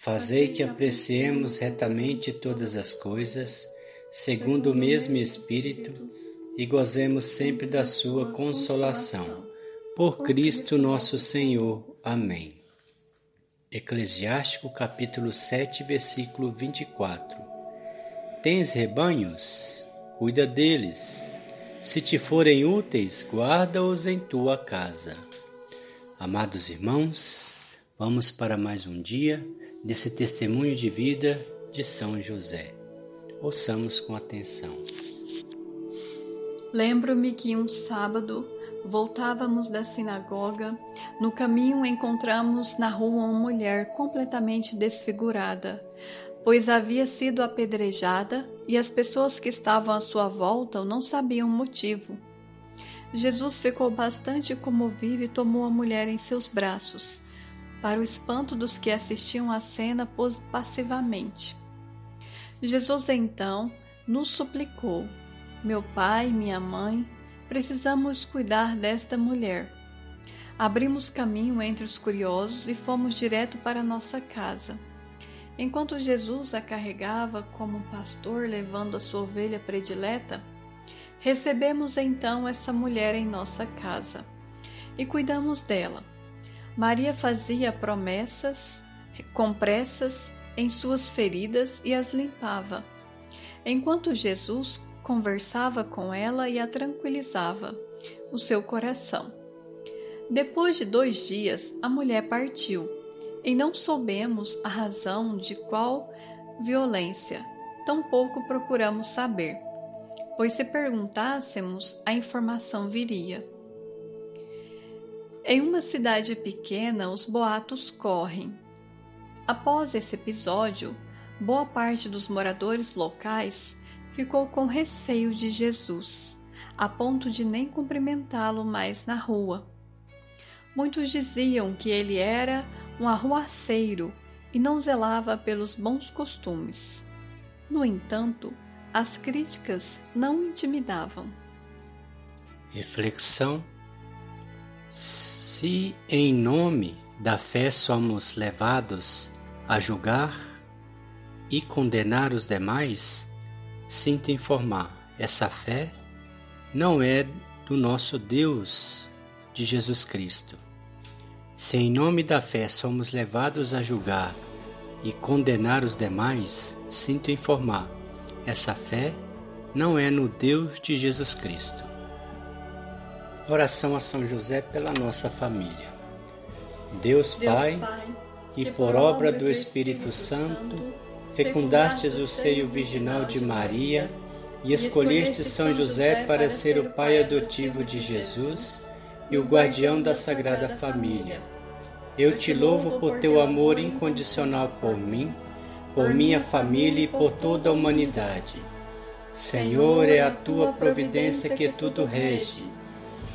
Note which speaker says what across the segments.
Speaker 1: Fazei que apreciemos retamente todas as coisas, segundo o mesmo Espírito, e gozemos sempre da Sua consolação. Por Cristo nosso Senhor. Amém. Eclesiástico capítulo 7, versículo 24. Tens rebanhos? Cuida deles. Se te forem úteis, guarda-os em tua casa. Amados irmãos, vamos para mais um dia desse testemunho de vida de São José. Ouçamos com atenção.
Speaker 2: Lembro-me que um sábado voltávamos da sinagoga. No caminho encontramos na rua uma mulher completamente desfigurada, pois havia sido apedrejada e as pessoas que estavam à sua volta não sabiam o motivo. Jesus ficou bastante comovido e tomou a mulher em seus braços para o espanto dos que assistiam à cena passivamente. Jesus então nos suplicou: Meu pai, minha mãe, precisamos cuidar desta mulher. Abrimos caminho entre os curiosos e fomos direto para nossa casa. Enquanto Jesus a carregava como um pastor levando a sua ovelha predileta, recebemos então essa mulher em nossa casa e cuidamos dela. Maria fazia promessas, compressas em suas feridas e as limpava, enquanto Jesus conversava com ela e a tranquilizava o seu coração. Depois de dois dias, a mulher partiu, e não soubemos a razão de qual violência, tampouco procuramos saber, pois se perguntássemos, a informação viria. Em uma cidade pequena, os boatos correm. Após esse episódio, boa parte dos moradores locais ficou com receio de Jesus, a ponto de nem cumprimentá-lo mais na rua. Muitos diziam que ele era um arruaceiro e não zelava pelos bons costumes. No entanto, as críticas não intimidavam.
Speaker 1: Reflexão se em nome da fé somos levados a julgar e condenar os demais, sinto informar, essa fé não é do nosso Deus de Jesus Cristo. Se em nome da fé somos levados a julgar e condenar os demais, sinto informar, essa fé não é no Deus de Jesus Cristo. Oração a São José pela nossa família. Deus, Deus Pai, Pai, e por obra do Espírito Santo, fecundastes o seio virginal de Maria e escolheste São José para ser o pai adotivo de Jesus e o guardião da Sagrada Família. Eu te louvo por teu amor incondicional por mim, por minha família e por toda a humanidade. Senhor, é a tua providência que tudo rege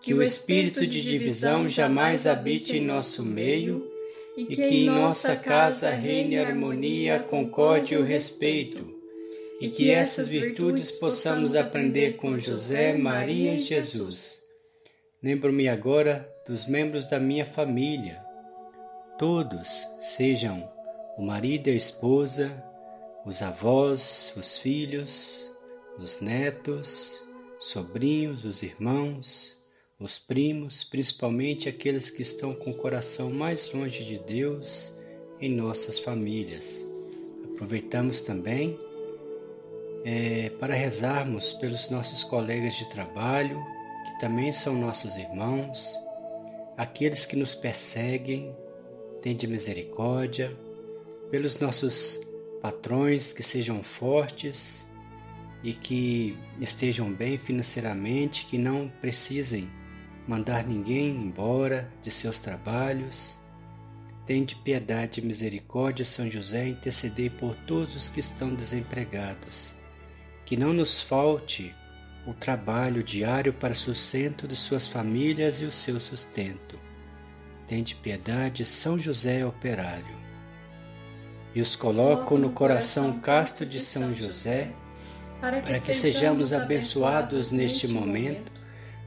Speaker 1: que o espírito de divisão jamais habite em nosso meio e que em nossa casa reine a harmonia, a concórdia e o respeito, e que essas virtudes possamos aprender com José, Maria e Jesus. Lembro-me agora dos membros da minha família. Todos sejam o marido e a esposa, os avós, os filhos, os netos, sobrinhos, os irmãos, os primos, principalmente aqueles que estão com o coração mais longe de Deus em nossas famílias. Aproveitamos também é, para rezarmos pelos nossos colegas de trabalho, que também são nossos irmãos, aqueles que nos perseguem, tende misericórdia, pelos nossos patrões que sejam fortes e que estejam bem financeiramente, que não precisem mandar ninguém embora de seus trabalhos. Tende piedade e misericórdia, São José, interceder por todos os que estão desempregados. Que não nos falte o trabalho diário para sustento de suas famílias e o seu sustento. Tende piedade, São José operário. E os coloco no coração casto de São José, para que sejamos abençoados neste momento,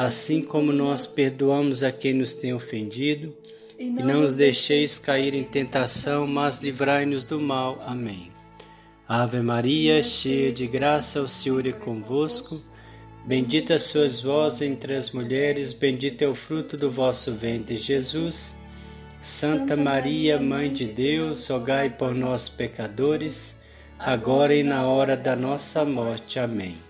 Speaker 1: assim como nós perdoamos a quem nos tem ofendido. E não nos deixeis cair em tentação, mas livrai-nos do mal. Amém. Ave Maria, cheia de graça, o Senhor é convosco. Bendita sois vós entre as mulheres, bendito é o fruto do vosso ventre, Jesus. Santa Maria, Mãe de Deus, rogai por nós, pecadores, agora e na hora da nossa morte. Amém.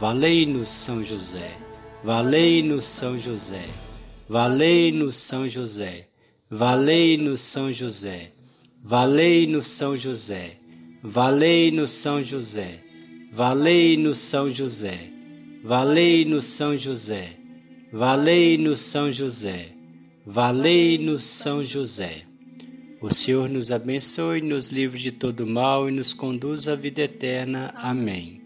Speaker 1: Valei-nos, São José. Valei-nos, São José. Valei-nos, São José. Valei-nos, São José. Valei-nos, São José. Valei-nos, São José. Valei-nos São José, valei-nos São José, valei-nos São José, valei-nos São José. O Senhor nos abençoe, nos livre de todo mal e nos conduz à vida eterna. Amém.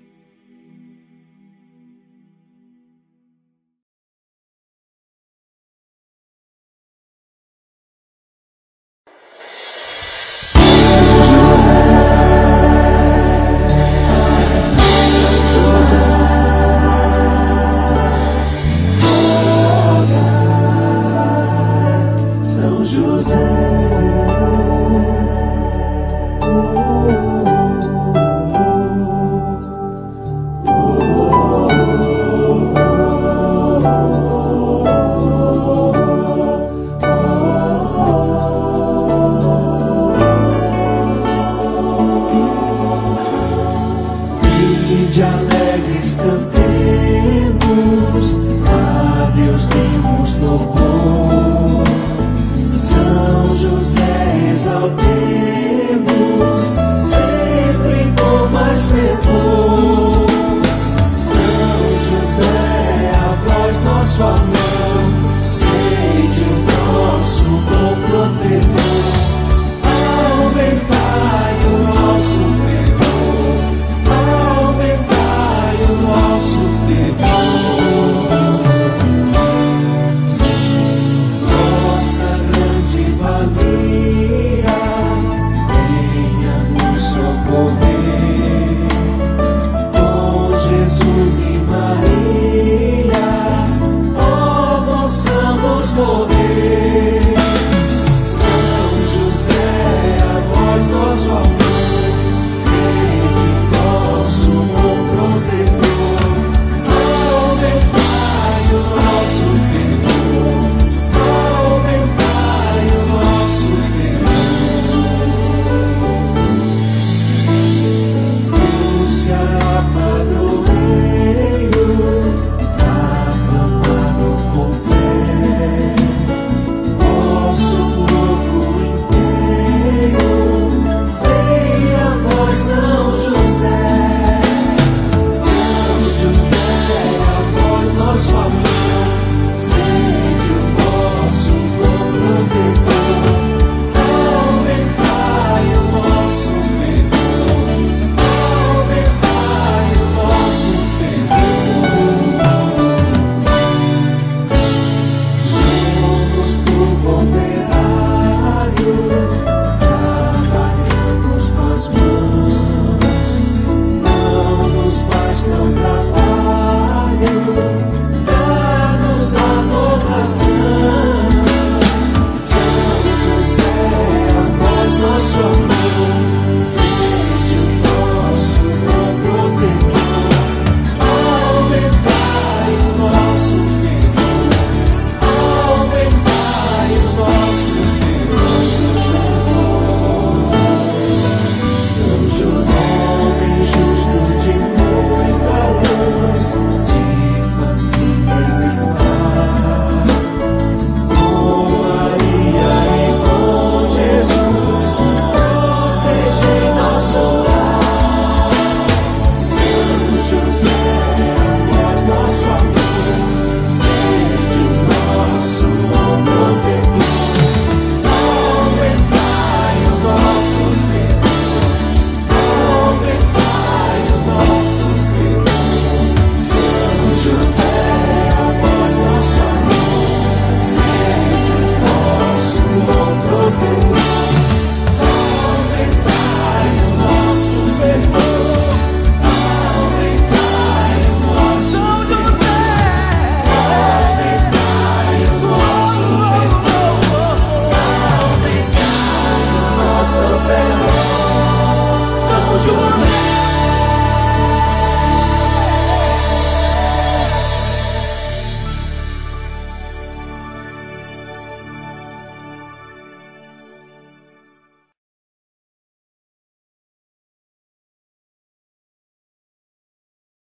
Speaker 3: corazón.